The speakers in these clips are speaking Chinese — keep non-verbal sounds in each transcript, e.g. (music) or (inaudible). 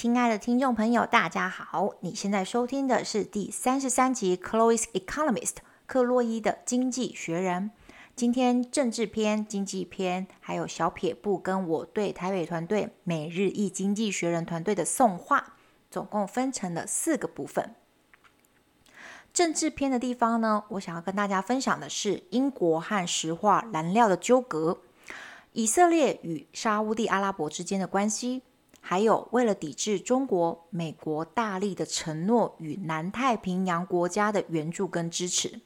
亲爱的听众朋友，大家好！你现在收听的是第三十三集《Chloe's Economist》克洛伊的经济学人。今天政治篇、经济篇，还有小撇步，跟我对台北团队每日一经济学人团队的送话，总共分成了四个部分。政治篇的地方呢，我想要跟大家分享的是英国和石化燃料的纠葛，以色列与沙乌地阿拉伯之间的关系。还有，为了抵制中国，美国大力的承诺与南太平洋国家的援助跟支持。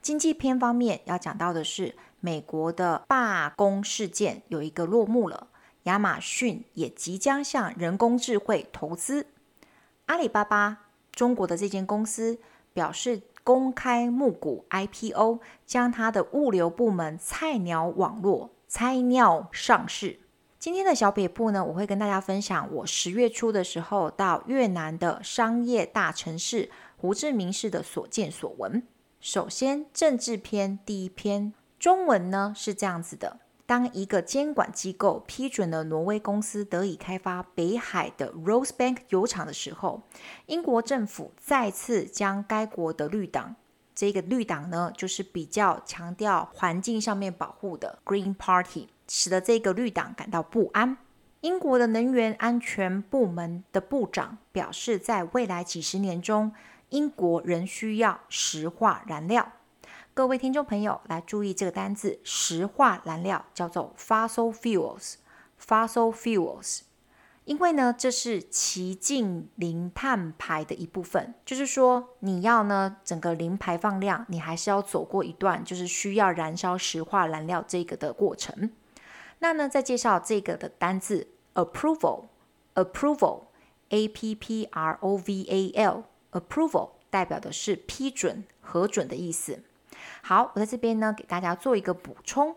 经济篇方面要讲到的是，美国的罢工事件有一个落幕了，亚马逊也即将向人工智慧投资。阿里巴巴，中国的这间公司表示公开募股 IPO，将它的物流部门菜鸟网络菜鸟上市。今天的小撇步呢，我会跟大家分享我十月初的时候到越南的商业大城市胡志明市的所见所闻。首先，政治篇第一篇中文呢是这样子的：当一个监管机构批准了挪威公司得以开发北海的 Rosebank 油厂的时候，英国政府再次将该国的绿党，这个绿党呢就是比较强调环境上面保护的 Green Party。使得这个绿党感到不安。英国的能源安全部门的部长表示，在未来几十年中，英国仍需要石化燃料。各位听众朋友，来注意这个单字“石化燃料”，叫做 fossil fuels。fossil fuels，因为呢，这是旗舰零碳排的一部分，就是说，你要呢整个零排放量，你还是要走过一段，就是需要燃烧石化燃料这个的过程。那呢，再介绍这个的单字 approval，approval，a p p r o v a l，approval 代表的是批准、核准的意思。好，我在这边呢，给大家做一个补充。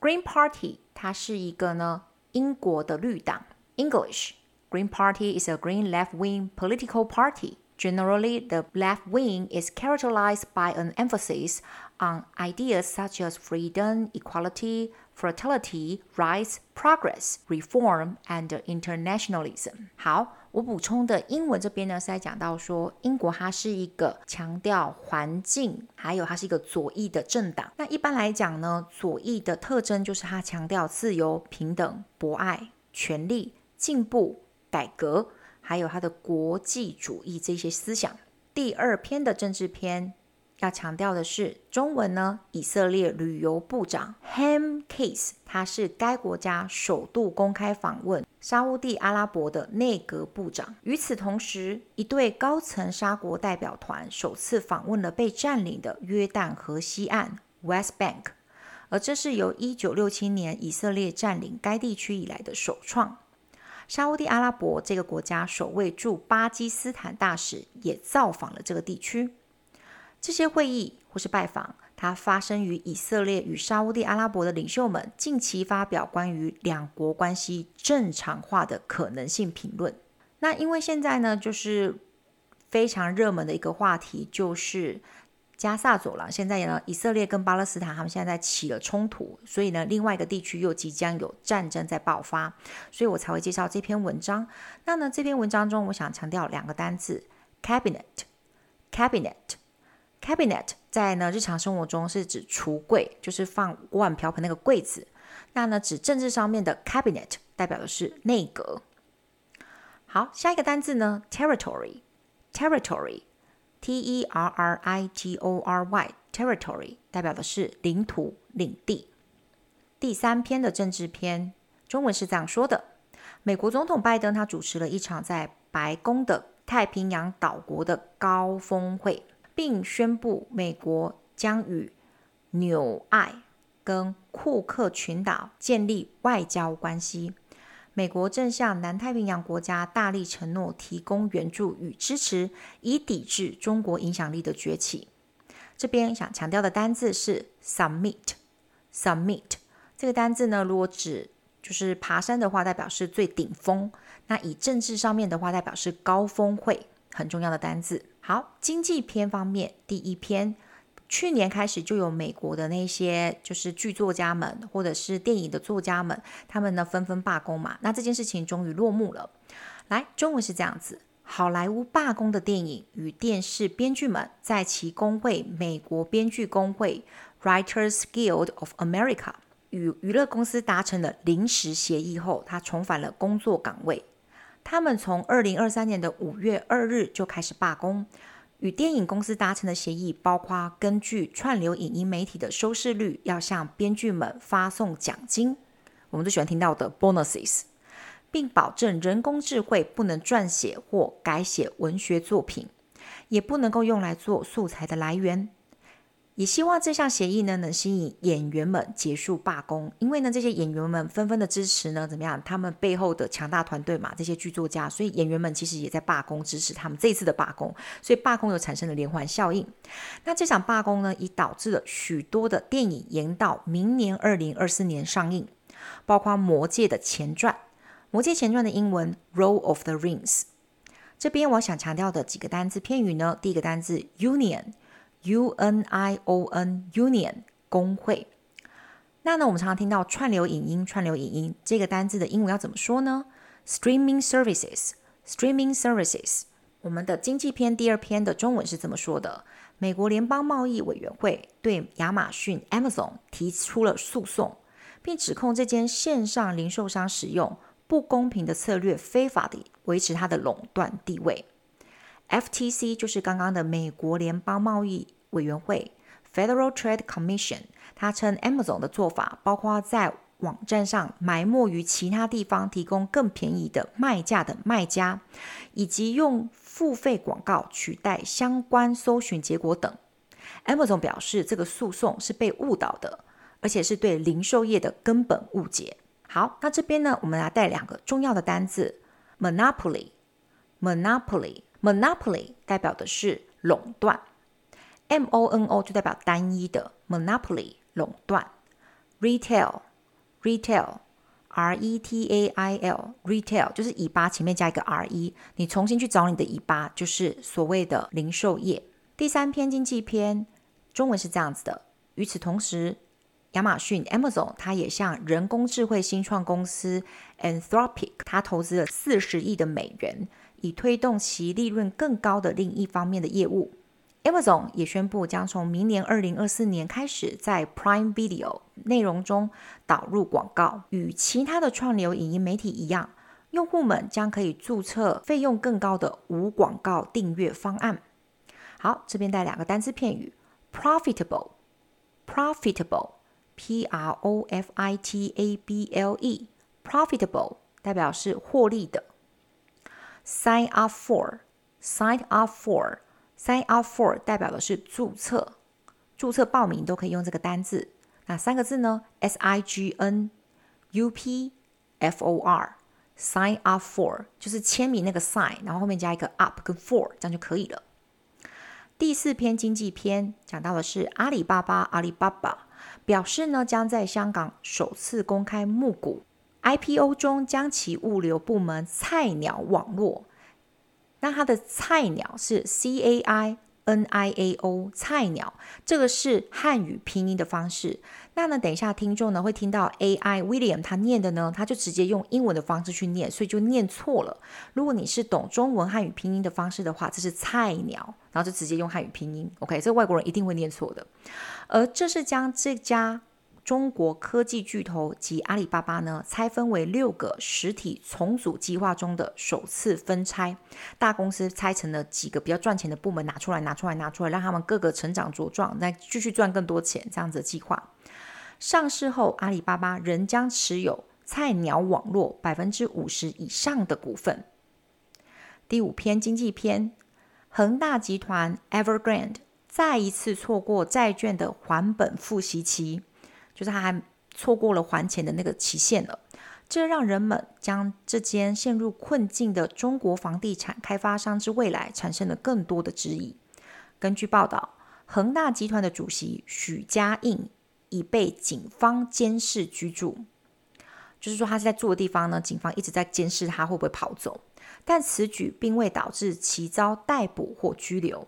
Green Party 它是一个呢英国的绿党。English，Green Party is a green left-wing political party. Generally, the left wing is characterized by an emphasis on ideas such as freedom, equality, fertility, rights, progress, reform, and internationalism. 好，我补充的英文这边呢是在讲到说，英国它是一个强调环境，还有它是一个左翼的政党。那一般来讲呢，左翼的特征就是它强调自由、平等、博爱、权利、 进步、改革。还有他的国际主义这些思想。第二篇的政治篇要强调的是中文呢，以色列旅游部长 Haim Kais，他是该国家首度公开访问沙乌地阿拉伯的内阁部长。与此同时，一对高层沙国代表团首次访问了被占领的约旦河西岸 West Bank，而这是由一九六七年以色列占领该地区以来的首创。沙乌地阿拉伯这个国家首位驻巴基斯坦大使也造访了这个地区。这些会议或是拜访，它发生于以色列与沙乌地阿拉伯的领袖们近期发表关于两国关系正常化的可能性评论。那因为现在呢，就是非常热门的一个话题，就是。加萨走廊现在呢，以色列跟巴勒斯坦他们现在在起了冲突，所以呢，另外一个地区又即将有战争在爆发，所以我才会介绍这篇文章。那呢，这篇文章中，我想强调两个单字：cabinet，cabinet，cabinet，在呢日常生活中是指橱柜，就是放锅碗瓢盆那个柜子。那呢，指政治上面的 cabinet 代表的是内阁。好，下一个单字呢，territory，。Territory, T-E-R-R-I-T-O-R-Y，territory 代表的是领土、领地。第三篇的政治篇，中文是这样说的：美国总统拜登他主持了一场在白宫的太平洋岛国的高峰会，并宣布美国将与纽爱跟库克群岛建立外交关系。美国正向南太平洋国家大力承诺提供援助与支持，以抵制中国影响力的崛起。这边想强调的单字是 summit。summit 这个单字呢，如果指就是爬山的话，代表是最顶峰；那以政治上面的话，代表是高峰会，很重要的单字。好，经济篇方面，第一篇。去年开始就有美国的那些就是剧作家们或者是电影的作家们，他们呢纷纷罢工嘛。那这件事情终于落幕了。来，中文是这样子：好莱坞罢工的电影与电视编剧们在其工会——美国编剧工会 （Writers Guild of America） 与娱乐公司达成了临时协议后，他重返了工作岗位。他们从二零二三年的五月二日就开始罢工。与电影公司达成的协议包括根据串流影音媒体的收视率，要向编剧们发送奖金，我们最喜欢听到的 bonuses，并保证人工智慧不能撰写或改写文学作品，也不能够用来做素材的来源。也希望这项协议呢，能吸引演员们结束罢工，因为呢，这些演员们纷纷的支持呢，怎么样？他们背后的强大团队嘛，这些剧作家，所以演员们其实也在罢工支持他们这一次的罢工，所以罢工又产生了连环效应。那这场罢工呢，已导致了许多的电影延到明年二零二四年上映，包括《魔戒》的前传，《魔戒前传》的英文《Roll of the Rings》。这边我想强调的几个单字片语呢，第一个单字 Union。U N I O N Union 工会，那呢，我们常常听到串流影音，串流影音这个单字的英文要怎么说呢？Streaming services，Streaming services。我们的经济篇第二篇的中文是这么说的：美国联邦贸易委员会对亚马逊 Amazon 提出了诉讼，并指控这间线上零售商使用不公平的策略，非法地维持它的垄断地位。FTC 就是刚刚的美国联邦贸易委员会 （Federal Trade Commission）。他称 Amazon 的做法包括在网站上埋没于其他地方提供更便宜的卖价的卖家，以及用付费广告取代相关搜寻结果等。Amazon 表示，这个诉讼是被误导的，而且是对零售业的根本误解。好，那这边呢，我们来带两个重要的单字：monopoly，monopoly。Monopoly, Monopoly 代表的是垄断，M O N O 就代表单一的，Monopoly 垄断。Retail，Retail，R E T A I L，Retail 就是尾巴前面加一个 R E，你重新去找你的尾巴，就是所谓的零售业。第三篇经济篇，中文是这样子的。与此同时，亚马逊 Amazon 它也向人工智慧新创公司 Anthropic 它投资了四十亿的美元。以推动其利润更高的另一方面的业务，Amazon 也宣布将从明年二零二四年开始，在 Prime Video 内容中导入广告。与其他的串流影音媒体一样，用户们将可以注册费用更高的无广告订阅方案。好，这边带两个单词片语：profitable，profitable，P R O F I T A B L E，profitable 代表是获利的。Sign up for, sign up for, sign up for 代表的是注册，注册报名都可以用这个单字。那三个字呢？S I G N U P F O R, sign up for 就是签名那个 sign，然后后面加一个 up 跟 for，这样就可以了。第四篇经济篇讲到的是阿里巴巴，阿里巴巴表示呢，将在香港首次公开募股。IPO 中将其物流部门菜鸟网络，那它的菜鸟是 C A I N I A O 菜鸟，这个是汉语拼音的方式。那呢，等一下听众呢会听到 A I William 他念的呢，他就直接用英文的方式去念，所以就念错了。如果你是懂中文汉语拼音的方式的话，这是菜鸟，然后就直接用汉语拼音。OK，这个外国人一定会念错的。而这是将这家。中国科技巨头及阿里巴巴呢，拆分为六个实体重组计划中的首次分拆，大公司拆成了几个比较赚钱的部门，拿出来，拿出来，拿出来，让他们各个成长茁壮，再继续赚更多钱，这样子的计划。上市后，阿里巴巴仍将持有菜鸟网络百分之五十以上的股份。第五篇经济篇，恒大集团 Evergrande 再一次错过债券的还本付息期。就是他还错过了还钱的那个期限了，这让人们将这间陷入困境的中国房地产开发商之未来产生了更多的质疑。根据报道，恒大集团的主席许家印已被警方监视居住，就是说他是在住的地方呢，警方一直在监视他会不会跑走，但此举并未导致其遭逮捕或拘留。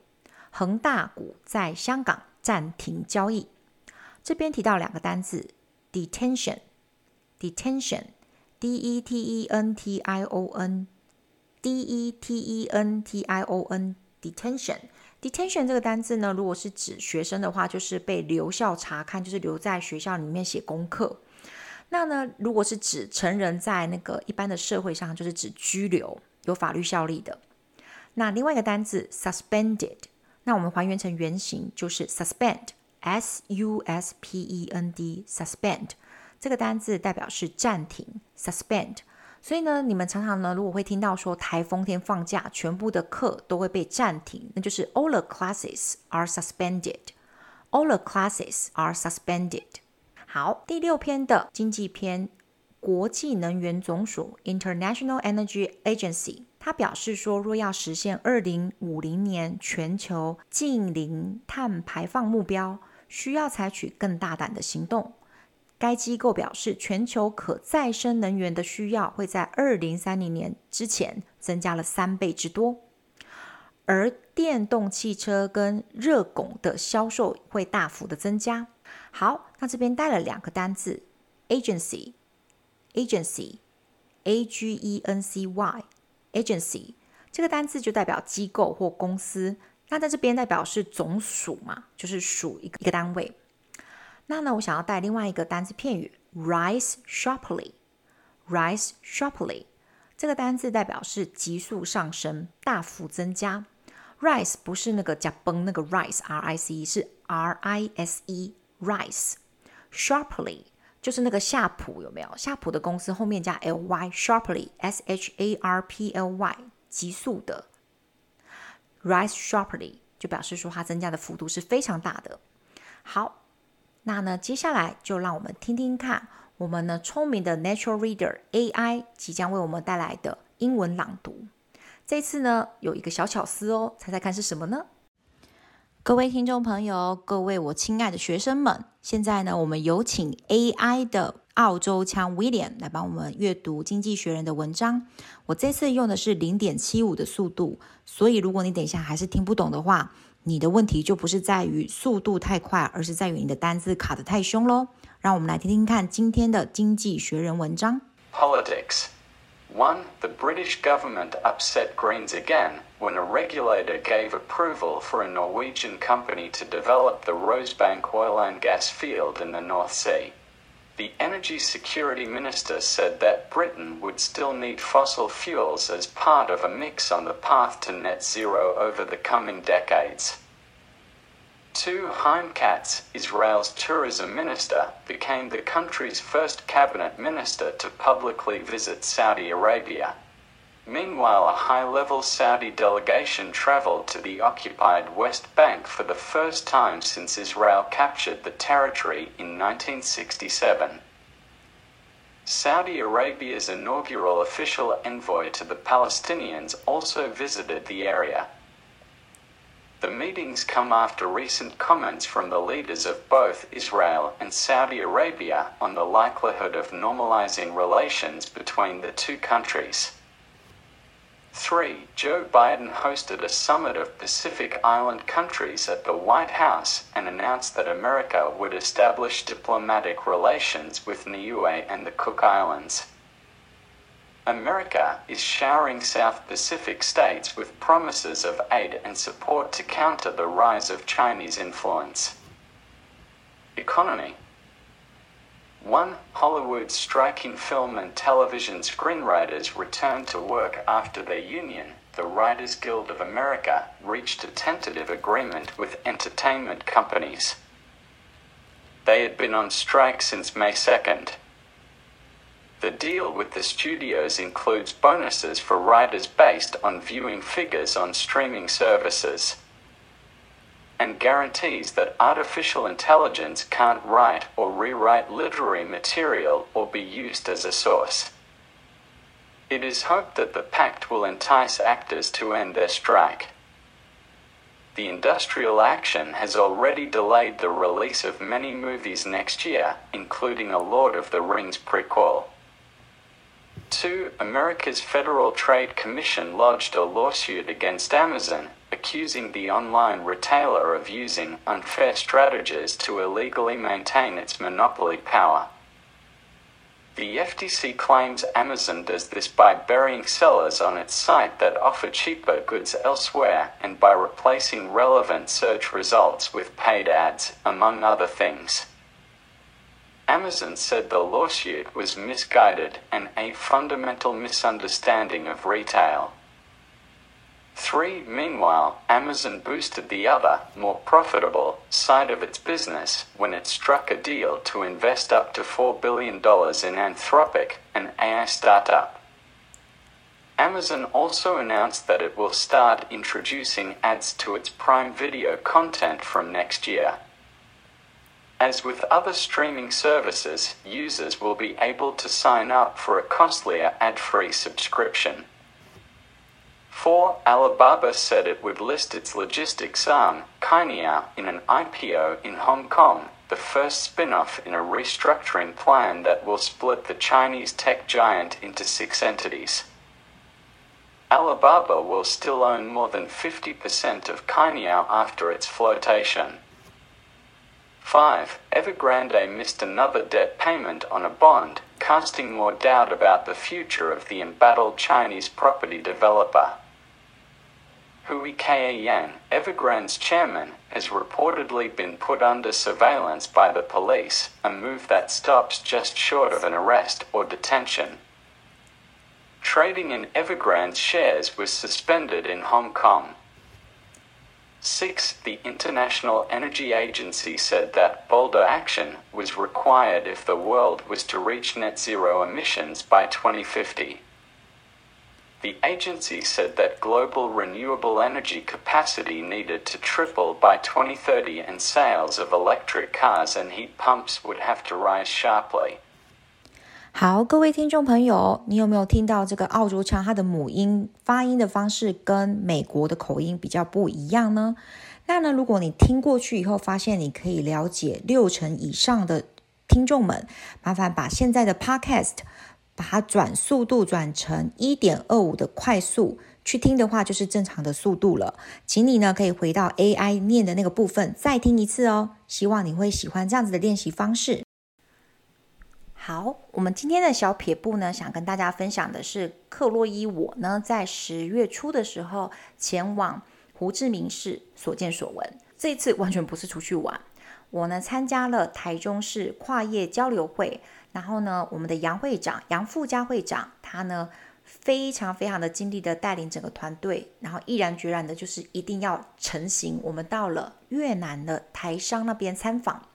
恒大股在香港暂停交易。这边提到两个单字，detention，detention，d e t e n t i o n，D E T E N T I O N，detention。detention 这个单字呢，如果是指学生的话，就是被留校察看，就是留在学校里面写功课。那呢，如果是指成人在那个一般的社会上，就是指拘留，有法律效力的。那另外一个单字 suspended，那我们还原成原形就是 suspend s u s p e n d suspend 这个单字代表是暂停，suspend。所以呢，你们常常呢，如果会听到说台风天放假，全部的课都会被暂停，那就是 all the classes are suspended。all the classes are suspended。好，第六篇的经济篇，国际能源总署 International Energy Agency，它表示说，若要实现二零五零年全球净零碳排放目标，需要采取更大胆的行动。该机构表示，全球可再生能源的需要会在二零三零年之前增加了三倍之多，而电动汽车跟热汞的销售会大幅的增加。好，那这边带了两个单字，agency，agency，a g e n c y，agency，这个单字就代表机构或公司。那在这边代表是总数嘛，就是属一个一个单位。那呢，我想要带另外一个单字片语，rise sharply，rise sharply，这个单字代表是急速上升，大幅增加。rise 不是那个加崩那个 rise，r i c e 是 r i s e。Rise，sharply 就是那个夏普有没有？夏普的公司后面加 ly，sharply，s h a r p l y，急速的。Rise sharply 就表示说它增加的幅度是非常大的。好，那呢，接下来就让我们听听看我们呢聪明的 Natural Reader AI 即将为我们带来的英文朗读。这次呢有一个小巧思哦，猜猜看是什么呢？各位听众朋友，各位我亲爱的学生们，现在呢，我们有请 AI 的澳洲腔 William 来帮我们阅读《经济学人》的文章。我这次用的是零点七五的速度，所以如果你等一下还是听不懂的话，你的问题就不是在于速度太快，而是在于你的单字卡得太凶喽。让我们来听听看今天的《经济学人》文章。Politics one, the British government upset Greens again. when a regulator gave approval for a Norwegian company to develop the Rosebank oil and gas field in the North Sea. The Energy Security Minister said that Britain would still need fossil fuels as part of a mix on the path to net zero over the coming decades. 2. Chaim Katz, Israel's tourism minister, became the country's first cabinet minister to publicly visit Saudi Arabia. Meanwhile, a high-level Saudi delegation traveled to the occupied West Bank for the first time since Israel captured the territory in 1967. Saudi Arabia's inaugural official envoy to the Palestinians also visited the area. The meetings come after recent comments from the leaders of both Israel and Saudi Arabia on the likelihood of normalizing relations between the two countries. 3. Joe Biden hosted a summit of Pacific Island countries at the White House and announced that America would establish diplomatic relations with Niue and the Cook Islands. America is showering South Pacific states with promises of aid and support to counter the rise of Chinese influence. Economy 1. Hollywood's striking film and television screenwriters returned to work after their union, the Writers Guild of America, reached a tentative agreement with entertainment companies. They had been on strike since May 2nd. The deal with the studios includes bonuses for writers based on viewing figures on streaming services and guarantees that artificial intelligence can't write or rewrite literary material or be used as a source. It is hoped that the pact will entice actors to end their strike. The industrial action has already delayed the release of many movies next year, including a Lord of the Rings prequel. 2. America's Federal Trade Commission lodged a lawsuit against Amazon accusing the online retailer of using unfair strategies to illegally maintain its monopoly power. The FTC claims Amazon does this by burying sellers on its site that offer cheaper goods elsewhere and by replacing relevant search results with paid ads, among other things. Amazon said the lawsuit was misguided and a fundamental misunderstanding of retail. 3. Meanwhile, Amazon boosted the other, more profitable, side of its business when it struck a deal to invest up to $4 billion in Anthropic, an AI startup. Amazon also announced that it will start introducing ads to its Prime Video content from next year. As with other streaming services, users will be able to sign up for a costlier ad free subscription. 4. Alibaba said it would list its logistics arm, Cainiao, in an IPO in Hong Kong, the first spin off in a restructuring plan that will split the Chinese tech giant into six entities. Alibaba will still own more than 50% of Cainiao after its flotation. 5. Evergrande missed another debt payment on a bond, casting more doubt about the future of the embattled Chinese property developer. Hui Yang, Evergrande's chairman, has reportedly been put under surveillance by the police, a move that stops just short of an arrest or detention. Trading in Evergrande's shares was suspended in Hong Kong. 6. The International Energy Agency said that bolder action was required if the world was to reach net zero emissions by 2050 The agency said that global renewable energy capacity needed to triple by 2030 and sales of electric cars and heat pumps would have to rise sharply. 好，各位听众朋友，你有没有听到这个澳洲腔？它的母音发音的方式跟美国的口音比较不一样呢？那呢，如果你听过去以后，发现你可以了解六成以上的听众们，麻烦把现在的 Podcast。 把它转速度转成一点二五的快速去听的话，就是正常的速度了。请你呢可以回到 AI 念的那个部分再听一次哦。希望你会喜欢这样子的练习方式。好，我们今天的小撇步呢，想跟大家分享的是，克洛伊我呢在十月初的时候前往胡志明市所见所闻。这一次完全不是出去玩，我呢参加了台中市跨业交流会。然后呢，我们的杨会长、杨富家会长，他呢非常非常的尽力的带领整个团队，然后毅然决然的，就是一定要成行。我们到了越南的台商那边参访，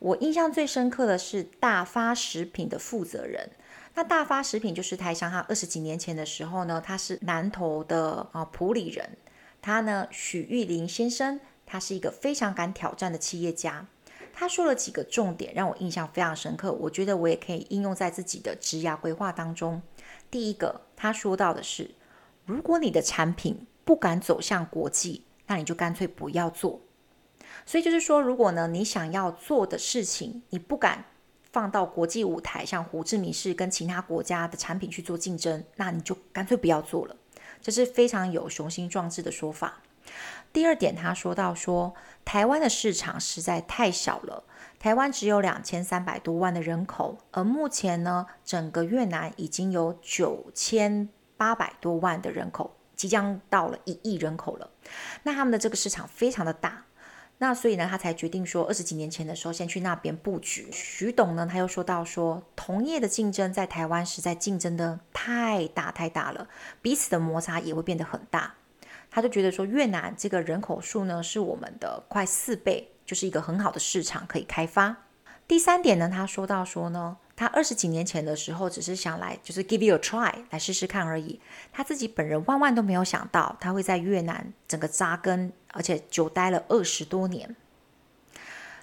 我印象最深刻的是大发食品的负责人。那大发食品就是台商，他二十几年前的时候呢，他是南投的啊埔里人，他呢许玉林先生，他是一个非常敢挑战的企业家。他说了几个重点，让我印象非常深刻。我觉得我也可以应用在自己的职涯规划当中。第一个，他说到的是，如果你的产品不敢走向国际，那你就干脆不要做。所以就是说，如果呢你想要做的事情，你不敢放到国际舞台，像胡志明市跟其他国家的产品去做竞争，那你就干脆不要做了。这是非常有雄心壮志的说法。第二点，他说到说，台湾的市场实在太小了。台湾只有两千三百多万的人口，而目前呢，整个越南已经有九千八百多万的人口，即将到了一亿人口了。那他们的这个市场非常的大，那所以呢，他才决定说，二十几年前的时候，先去那边布局。徐董呢，他又说到说，同业的竞争在台湾实在竞争的太大太大了，彼此的摩擦也会变得很大。他就觉得说，越南这个人口数呢，是我们的快四倍，就是一个很好的市场可以开发。第三点呢，他说到说呢，他二十几年前的时候，只是想来就是 give you a try 来试试看而已。他自己本人万万都没有想到，他会在越南整个扎根，而且久待了二十多年。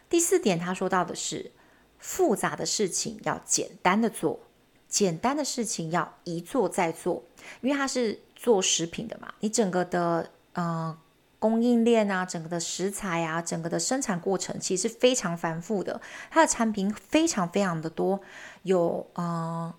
第四点，他说到的是，复杂的事情要简单的做，简单的事情要一做再做，因为他是。做食品的嘛，你整个的呃供应链啊，整个的食材啊，整个的生产过程其实是非常繁复的。它的产品非常非常的多，有呃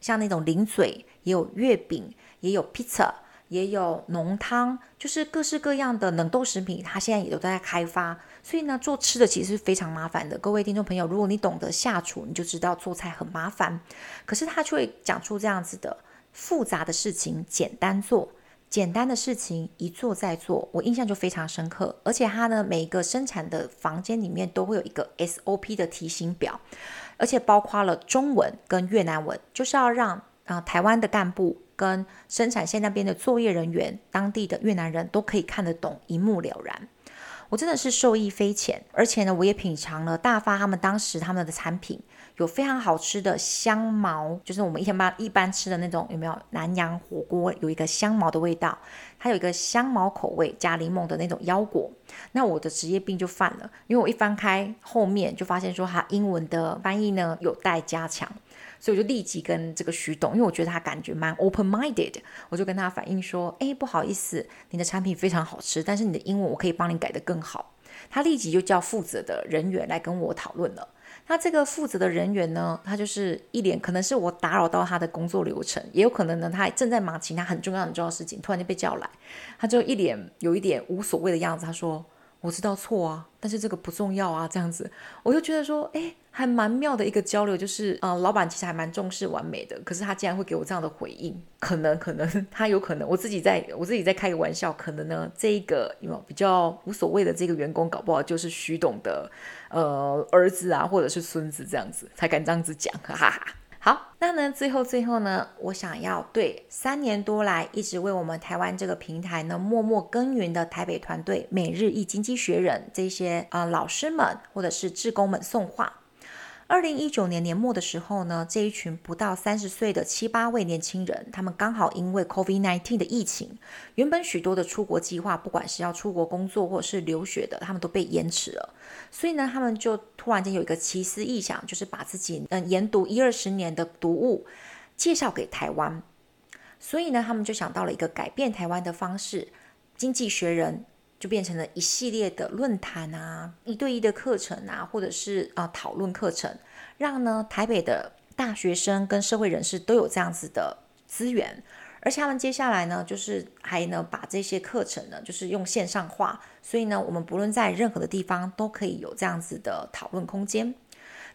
像那种零嘴，也有月饼，也有 pizza，，也有浓汤，就是各式各样的冷冻食品，它现在也都在开发。所以呢，做吃的其实是非常麻烦的。各位听众朋友，如果你懂得下厨，你就知道做菜很麻烦。可是他却会讲出这样子的复杂的事情，简单做。简单的事情一做再做，我印象就非常深刻。而且它呢，每一个生产的房间里面都会有一个 SOP 的提醒表，而且包括了中文跟越南文，就是要让啊、台湾的干部跟生产线那边的作业人员、当地的越南人都可以看得懂，一目了然。我真的是受益匪浅，而且呢，我也品尝了大发他们当时他们的产品。有非常好吃的香茅，就是我们一天般一般吃的那种，有没有南洋火锅有一个香茅的味道？它有一个香茅口味加柠檬的那种腰果。那我的职业病就犯了，因为我一翻开后面就发现说它英文的翻译呢有待加强，所以我就立即跟这个徐董，因为我觉得他感觉蛮 open-minded，我就跟他反映说，哎，不好意思，你的产品非常好吃，但是你的英文我可以帮你改得更好。他立即就叫负责的人员来跟我讨论了。那这个负责的人员呢，他就是一脸可能是我打扰到他的工作流程，也有可能呢，他正在忙其他很重要很重要的事情，突然就被叫来，他就一脸有一点无所谓的样子，他说。我知道错啊，但是这个不重要啊，这样子，我就觉得说，哎，还蛮妙的一个交流，就是，呃，老板其实还蛮重视完美的，可是他竟然会给我这样的回应，可能，可能 (laughs) 他有可能，我自己在我自己在开个玩笑，可能呢，这一个有没有比较无所谓的这个员工，搞不好就是徐董的，呃，儿子啊，或者是孙子这样子，才敢这样子讲，哈哈哈。好，那呢，最后最后呢，我想要对三年多来一直为我们台湾这个平台呢默默耕耘的台北团队、每日一经济学人这些呃老师们或者是志工们送话。二零一九年年末的时候呢，这一群不到三十岁的七八位年轻人，他们刚好因为 COVID-19 的疫情，原本许多的出国计划，不管是要出国工作或者是留学的，他们都被延迟了。所以呢，他们就突然间有一个奇思异想，就是把自己嗯研读一二十年的读物介绍给台湾。所以呢，他们就想到了一个改变台湾的方式，《经济学人》。就变成了一系列的论坛啊，一对一的课程啊，或者是啊、呃、讨论课程，让呢台北的大学生跟社会人士都有这样子的资源，而且他们接下来呢，就是还呢把这些课程呢，就是用线上化，所以呢，我们不论在任何的地方都可以有这样子的讨论空间。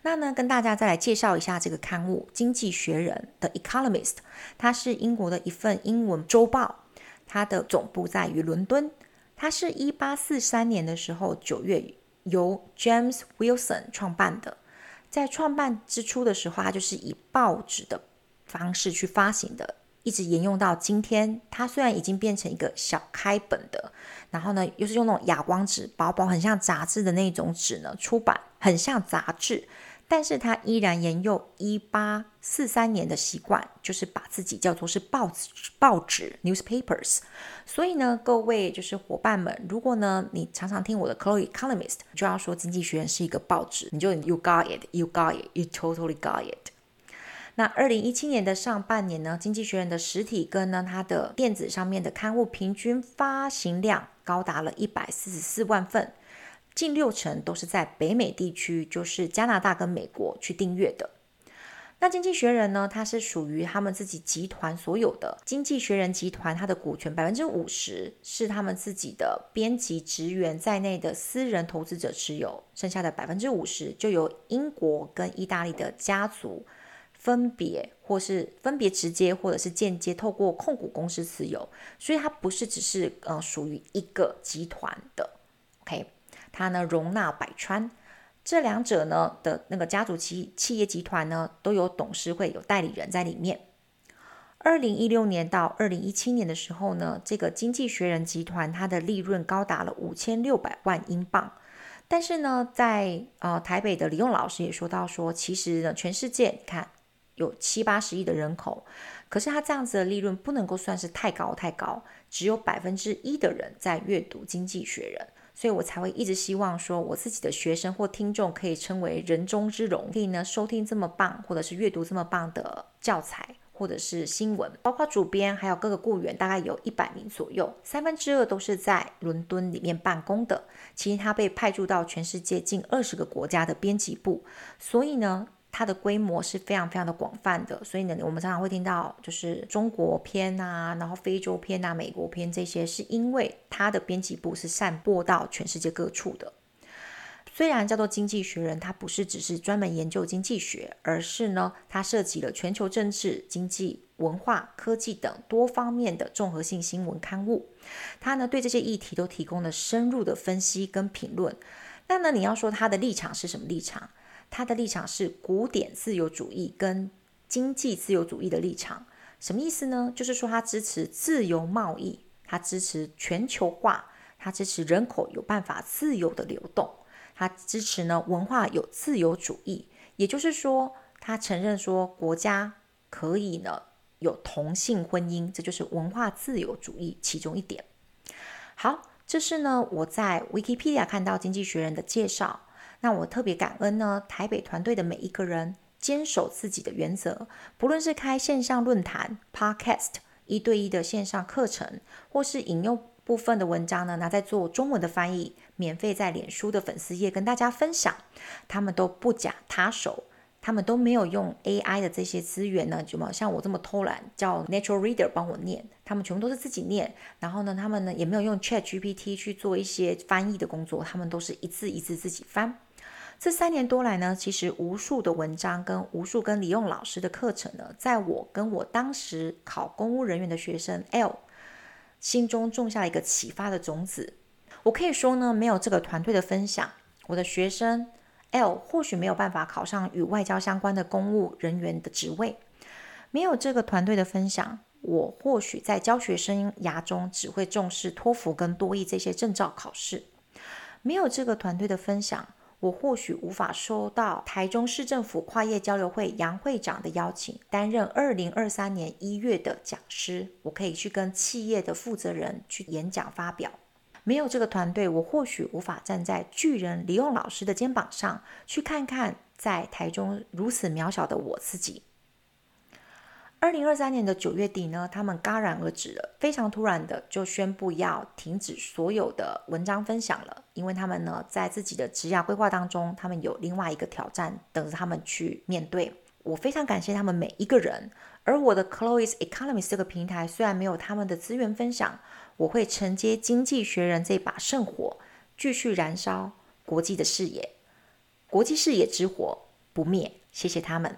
那呢，跟大家再来介绍一下这个刊物《经济学人》的《Economist》，它是英国的一份英文周报，它的总部在于伦敦。它是一八四三年的时候九月由 James Wilson 创办的，在创办之初的时候，它就是以报纸的方式去发行的，一直沿用到今天。它虽然已经变成一个小开本的，然后呢，又是用那种哑光纸，薄薄很像杂志的那种纸呢出版，很像杂志。但是它依然沿用一八四三年的习惯，就是把自己叫做是报纸报纸 newspapers。所以呢，各位就是伙伴们，如果呢你常常听我的 Chloe Economist，就要说经济学人是一个报纸，你就 you got it，you got it，you totally got it。那二零一七年的上半年呢，经济学人的实体跟呢它的电子上面的刊物平均发行量高达了一百四十四万份。近六成都是在北美地区，就是加拿大跟美国去订阅的。那经济学人呢，它是属于他们自己集团所有的。经济学人集团它的股权百分之五十是他们自己的编辑职员在内的私人投资者持有，剩下的百分之五十就由英国跟意大利的家族分别或是分别直接或者是间接透过控股公司持有，所以它不是只是呃属于一个集团的。OK。它呢容纳百川，这两者呢的那个家族企企业集团呢都有董事会有代理人在里面。二零一六年到二零一七年的时候呢，这个经济学人集团它的利润高达了五千六百万英镑。但是呢，在呃台北的李勇老师也说到说，其实呢全世界你看有七八十亿的人口，可是它这样子的利润不能够算是太高太高，只有百分之一的人在阅读经济学人。所以我才会一直希望说，我自己的学生或听众可以称为人中之龙，可以呢收听这么棒，或者是阅读这么棒的教材，或者是新闻，包括主编还有各个雇员，大概有一百名左右，三分之二都是在伦敦里面办公的，其实他被派驻到全世界近二十个国家的编辑部，所以呢，它的规模是非常非常的广泛的，所以呢，我们常常会听到就是中国篇啊，然后非洲篇啊，美国篇这些，是因为它的编辑部是散播到全世界各处的。虽然叫做经济学人，它不是只是专门研究经济学，而是呢，它涉及了全球政治、经济、文化、科技等多方面的综合性新闻刊物。它呢，对这些议题都提供了深入的分析跟评论。那呢，你要说它的立场是什么立场？他的立场是古典自由主义跟经济自由主义的立场，什么意思呢？就是说他支持自由贸易，他支持全球化，他支持人口有办法自由的流动，他支持呢文化有自由主义，也就是说他承认说国家可以呢有同性婚姻，这就是文化自由主义其中一点。好，这是呢我在 Wikipedia 看到《经济学人》的介绍。那我特别感恩呢，台北团队的每一个人坚守自己的原则，不论是开线上论坛、Podcast、一对一的线上课程，或是引用部分的文章呢，拿在做中文的翻译，免费在脸书的粉丝页跟大家分享，他们都不假他手，他们都没有用 AI 的这些资源呢，就嘛像我这么偷懒，叫 Natural Reader 帮我念，他们全部都是自己念，然后呢，他们呢也没有用 ChatGPT 去做一些翻译的工作，他们都是一字一字自己翻。这三年多来呢，其实无数的文章跟无数跟李用老师的课程呢，在我跟我当时考公务人员的学生 L 心中种下了一个启发的种子。我可以说呢，没有这个团队的分享，我的学生 L 或许没有办法考上与外交相关的公务人员的职位。没有这个团队的分享，我或许在教学生涯中只会重视托福跟多益这些证照考试。没有这个团队的分享。我或许无法收到台中市政府跨业交流会杨会长的邀请，担任二零二三年一月的讲师。我可以去跟企业的负责人去演讲发表。没有这个团队，我或许无法站在巨人李勇老师的肩膀上，去看看在台中如此渺小的我自己。二零二三年的九月底呢，他们戛然而止了，非常突然的就宣布要停止所有的文章分享了，因为他们呢在自己的职涯规划当中，他们有另外一个挑战等着他们去面对。我非常感谢他们每一个人，而我的 Chloe's Economist 这个平台虽然没有他们的资源分享，我会承接经济学人这把圣火，继续燃烧国际的视野，国际视野之火不灭。谢谢他们。